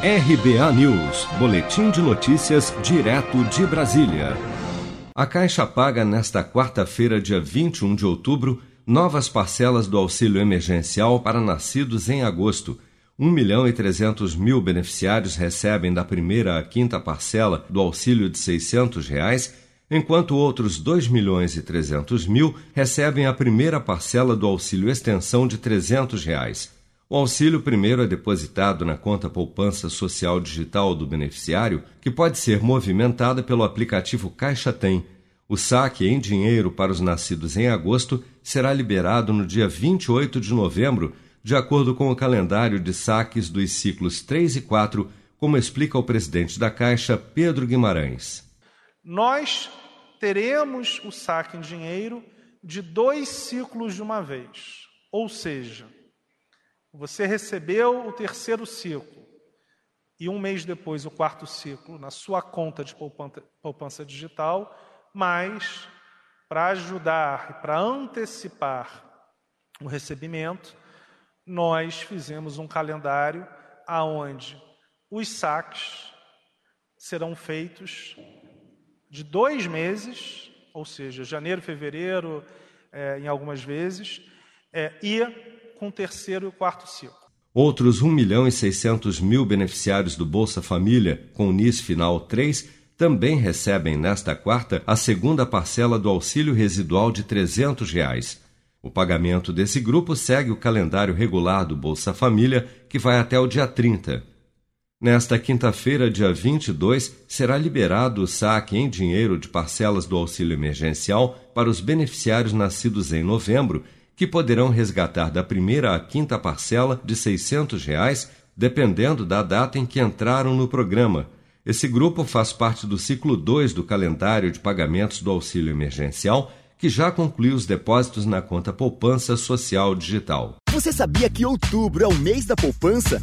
RBA News, Boletim de Notícias, direto de Brasília. A Caixa paga nesta quarta-feira, dia 21 de outubro, novas parcelas do auxílio emergencial para nascidos em agosto. 1 milhão e 300 mil beneficiários recebem da primeira à quinta parcela do auxílio de 600 reais, enquanto outros 2 milhões e 300 mil recebem a primeira parcela do auxílio extensão de 300 reais. O auxílio primeiro é depositado na conta poupança social digital do beneficiário, que pode ser movimentada pelo aplicativo Caixa Tem. O saque em dinheiro para os nascidos em agosto será liberado no dia 28 de novembro, de acordo com o calendário de saques dos ciclos 3 e 4, como explica o presidente da Caixa, Pedro Guimarães. Nós teremos o saque em dinheiro de dois ciclos de uma vez, ou seja, você recebeu o terceiro ciclo e um mês depois o quarto ciclo na sua conta de poupança digital, mas para ajudar e para antecipar o recebimento, nós fizemos um calendário aonde os saques serão feitos de dois meses, ou seja, janeiro, fevereiro, é, em algumas vezes, é, e com o terceiro e o quarto ciclo. Outros 1 milhão e 600 mil beneficiários do Bolsa Família, com o NIS final 3, também recebem nesta quarta a segunda parcela do auxílio residual de 300 reais. O pagamento desse grupo segue o calendário regular do Bolsa Família, que vai até o dia 30. Nesta quinta-feira, dia 22, será liberado o saque em dinheiro de parcelas do auxílio emergencial para os beneficiários nascidos em novembro que poderão resgatar da primeira à quinta parcela de 600 reais, dependendo da data em que entraram no programa. Esse grupo faz parte do ciclo 2 do calendário de pagamentos do auxílio emergencial, que já concluiu os depósitos na conta Poupança Social Digital. Você sabia que outubro é o mês da poupança?